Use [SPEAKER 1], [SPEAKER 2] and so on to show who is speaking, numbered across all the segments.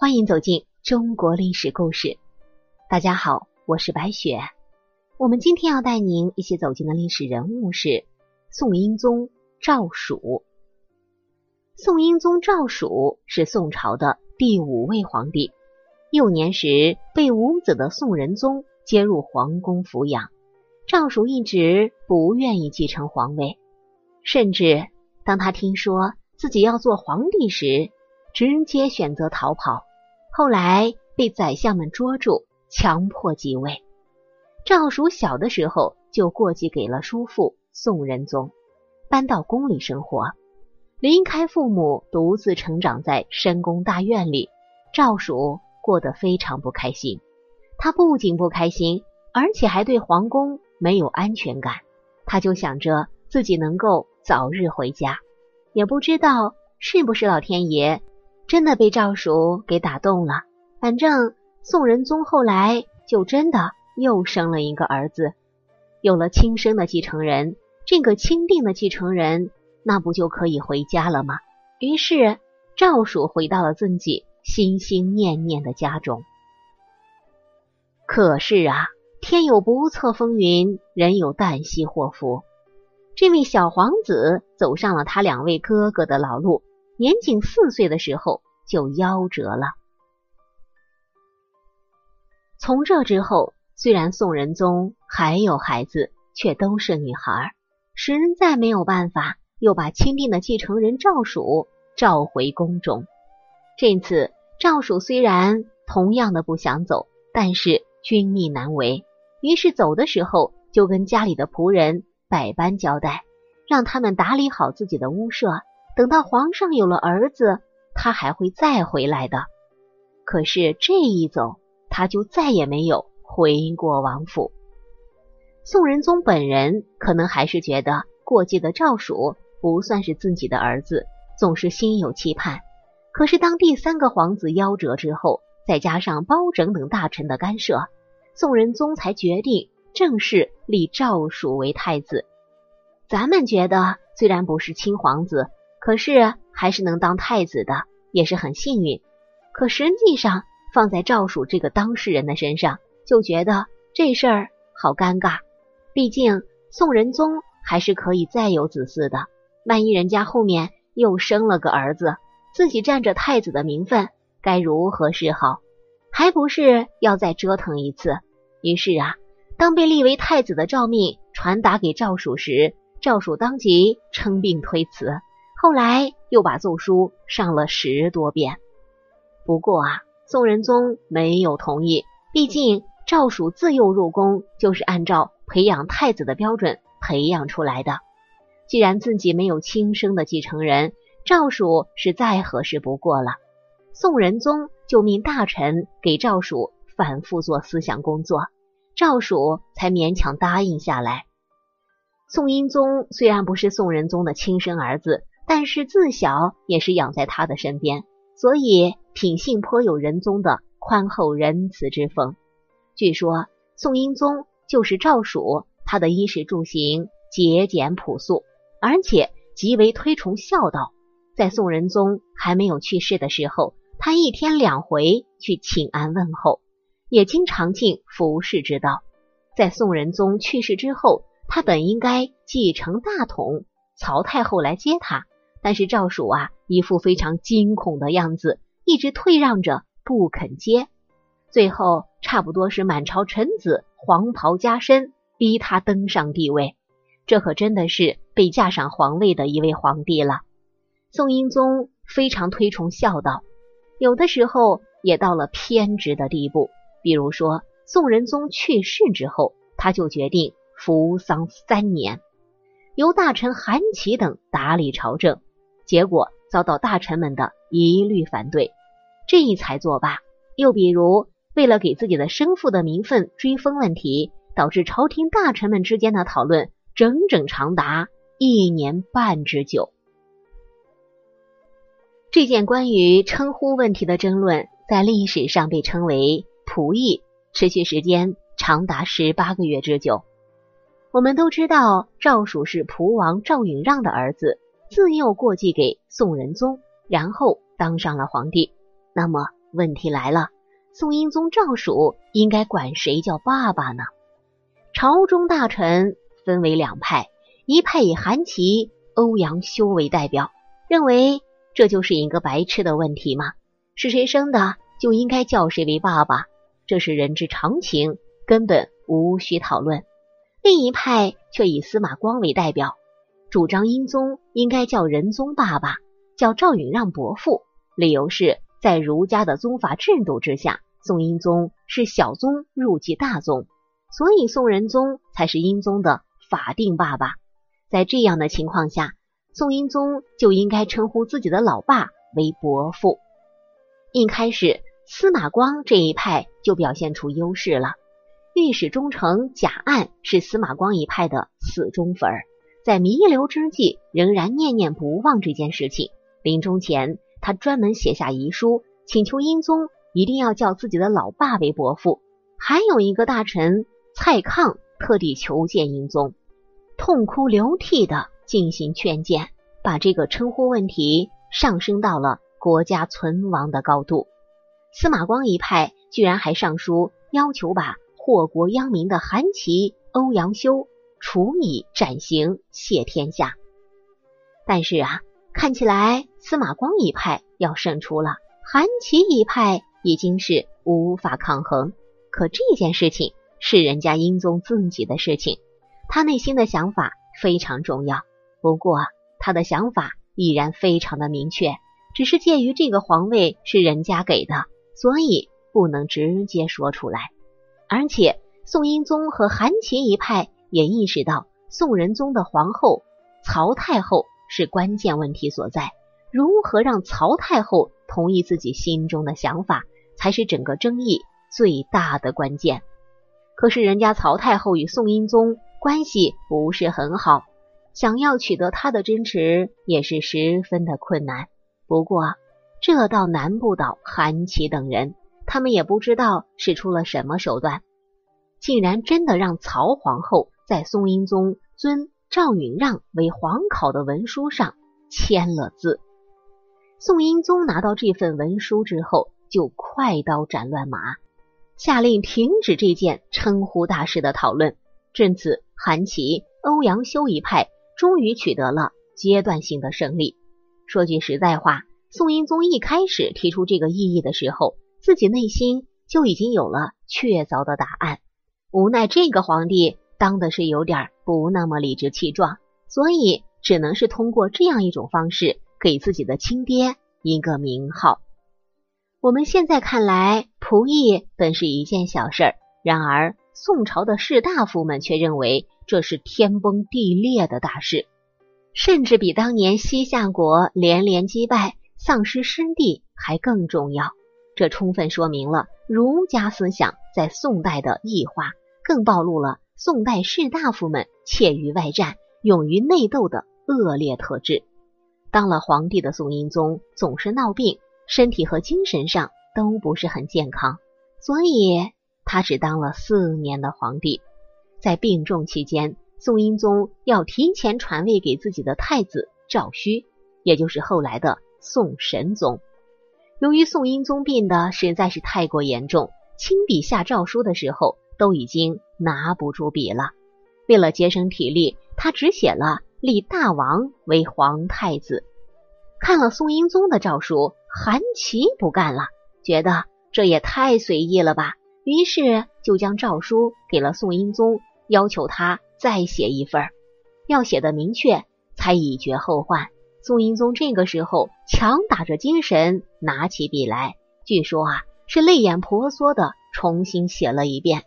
[SPEAKER 1] 欢迎走进中国历史故事。大家好，我是白雪。我们今天要带您一起走进的历史人物是宋英宗赵曙。宋英宗赵曙是宋朝的第五位皇帝，幼年时被无子的宋仁宗接入皇宫抚养。赵曙一直不愿意继承皇位，甚至当他听说自己要做皇帝时，直接选择逃跑。后来被宰相们捉住，强迫继位。赵曙小的时候就过继给了叔父宋仁宗，搬到宫里生活，离开父母，独自成长在深宫大院里。赵曙过得非常不开心，他不仅不开心，而且还对皇宫没有安全感。他就想着自己能够早日回家，也不知道是不是老天爷。真的被赵曙给打动了。反正宋仁宗后来就真的又生了一个儿子，有了亲生的继承人，这个钦定的继承人，那不就可以回家了吗？于是赵曙回到了自己心心念念的家中。可是啊，天有不测风云，人有旦夕祸福。这位小皇子走上了他两位哥哥的老路。年仅四岁的时候就夭折了。从这之后，虽然宋仁宗还有孩子，却都是女孩，实在没有办法，又把钦定的继承人赵曙召回宫中。这次赵曙虽然同样的不想走，但是君命难违，于是走的时候就跟家里的仆人百般交代，让他们打理好自己的屋舍。等到皇上有了儿子，他还会再回来的。可是这一走，他就再也没有回过王府。宋仁宗本人可能还是觉得过继的赵曙不算是自己的儿子，总是心有期盼。可是当第三个皇子夭折之后，再加上包拯等大臣的干涉，宋仁宗才决定正式立赵曙为太子。咱们觉得，虽然不是亲皇子。可是还是能当太子的，也是很幸运。可实际上，放在赵曙这个当事人的身上，就觉得这事儿好尴尬。毕竟宋仁宗还是可以再有子嗣的，万一人家后面又生了个儿子，自己占着太子的名分，该如何是好？还不是要再折腾一次？于是啊，当被立为太子的诏命传达给赵曙时，赵曙当即称病推辞。后来又把奏书上了十多遍，不过啊，宋仁宗没有同意。毕竟赵曙自幼入宫，就是按照培养太子的标准培养出来的。既然自己没有亲生的继承人，赵曙是再合适不过了。宋仁宗就命大臣给赵曙反复做思想工作，赵曙才勉强答应下来。宋英宗虽然不是宋仁宗的亲生儿子。但是自小也是养在他的身边，所以品性颇有仁宗的宽厚仁慈之风。据说宋英宗就是赵曙，他的衣食住行节俭朴素，而且极为推崇孝道。在宋仁宗还没有去世的时候，他一天两回去请安问候，也经常尽服侍之道。在宋仁宗去世之后，他本应该继承大统，曹太后来接他。但是赵曙啊，一副非常惊恐的样子，一直退让着不肯接，最后差不多是满朝臣子黄袍加身，逼他登上帝位。这可真的是被架上皇位的一位皇帝了。宋英宗非常推崇孝道，有的时候也到了偏执的地步。比如说，宋仁宗去世之后，他就决定服丧三年，由大臣韩琦等打理朝政。结果遭到大臣们的一律反对，这一才作罢。又比如，为了给自己的生父的名分追封问题，导致朝廷大臣们之间的讨论整整长达一年半之久。这件关于称呼问题的争论，在历史上被称为“仆役”，持续时间长达十八个月之久。我们都知道，赵曙是蒲王赵允让的儿子。自幼过继给宋仁宗，然后当上了皇帝。那么问题来了，宋英宗赵曙应该管谁叫爸爸呢？朝中大臣分为两派，一派以韩琦、欧阳修为代表，认为这就是一个白痴的问题嘛，是谁生的就应该叫谁为爸爸，这是人之常情，根本无需讨论。另一派却以司马光为代表，主张英宗应该叫仁宗爸爸，叫赵允让伯父，理由是在儒家的宗法制度之下，宋英宗是小宗入继大宗。所以宋仁宗才是英宗的法定爸爸。在这样的情况下，宋英宗就应该称呼自己的老爸为伯父。一开始，司马光这一派就表现出优势了。御史中丞贾案是司马光一派的死忠粉儿，在弥留之际仍然念念不忘这件事情。临终前，他专门写下遗书，请求英宗一定要叫自己的老爸为伯父。还有一个大臣。蔡抗特地求见英宗，痛哭流涕的进行劝谏，把这个称呼问题上升到了国家存亡的高度。司马光一派居然还上书要求把祸国殃民的韩琦、欧阳修处以斩刑谢天下。但是啊，看起来司马光一派要胜出了，韩琦一派已经是无法抗衡。可这件事情。是人家英宗自己的事情，他内心的想法非常重要。不过他的想法依然非常的明确，只是介于这个皇位是人家给的，所以不能直接说出来。而且宋英宗和韩琦一派也意识到，宋仁宗的皇后曹太后是关键问题所在，如何让曹太后同意自己心中的想法，才是整个争议最大的关键。可是人家曹太后与宋英宗关系不是很好，想要取得他的支持也是十分的困难。不过这倒难不倒韩琦等人，他们也不知道使出了什么手段，竟然真的让曹皇后在宋英宗尊赵允让为皇考的文书上签了字。宋英宗拿到这份文书之后，就快刀斩乱麻。下令停止这件称呼大事的讨论。至此，韩琦、欧阳修一派终于取得了阶段性的胜利。说句实在话，宋英宗一开始提出这个异议的时候，自己内心就已经有了确凿的答案。无奈这个皇帝当的是有点不那么理直气壮，所以只能是通过这样一种方式给自己的亲爹一个名号。我们现在看来，仆役本是一件小事儿，然而宋朝的士大夫们却认为这是天崩地裂的大事，甚至比当年西夏国连连击败、丧失失地还更重要。这充分说明了儒家思想在宋代的异化，更暴露了宋代士大夫们怯于外战、勇于内斗的恶劣特质。当了皇帝的宋英宗总是闹病。身体和精神上都不是很健康，所以他只当了四年的皇帝。在病重期间，宋英宗要提前传位给自己的太子赵顼，也就是后来的宋神宗。由于宋英宗病的实在是太过严重，亲笔下诏书的时候都已经拿不住笔了。为了节省体力，他只写了立大王为皇太子。看了宋英宗的诏书。韩琦不干了，觉得这也太随意了吧，于是就将诏书给了宋英宗，要求他再写一份，要写的明确，才以绝后患。宋英宗这个时候强打着精神拿起笔来，据说啊是泪眼婆娑的重新写了一遍。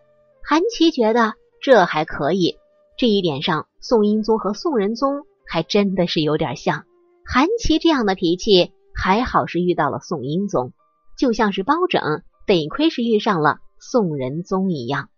[SPEAKER 1] 韩琦觉得这还可以，这一点上宋英宗和宋仁宗还真的是有点像。韩琦这样的脾气。还好是遇到了宋英宗，就像是包拯得亏是遇上了宋仁宗一样。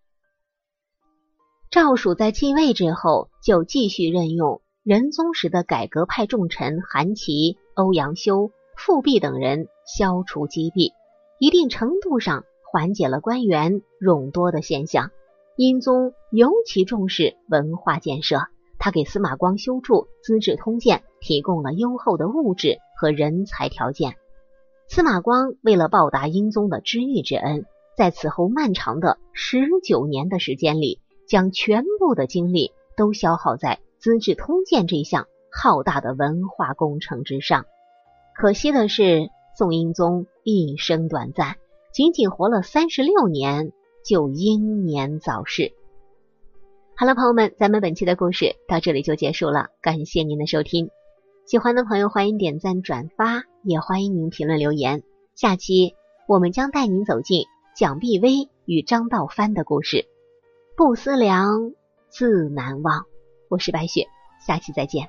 [SPEAKER 1] 赵曙在继位之后，就继续任用仁宗时的改革派重臣韩琦、欧阳修、富弼等人，消除积弊，一定程度上缓解了官员冗多的现象。英宗尤其重视文化建设。他给司马光修筑《资治通鉴》提供了优厚的物质和人才条件。司马光为了报答英宗的知遇之恩，在此后漫长的十九年的时间里，将全部的精力都消耗在《资治通鉴》这项浩大的文化工程之上。可惜的是，宋英宗一生短暂，仅仅活了三十六年，就英年早逝。好了，朋友们，咱们本期的故事到这里就结束了，感谢您的收听。喜欢的朋友欢迎点赞转发，也欢迎您评论留言。下期我们将带您走进蒋碧薇与张道藩的故事。不思量，自难忘。我是白雪，下期再见。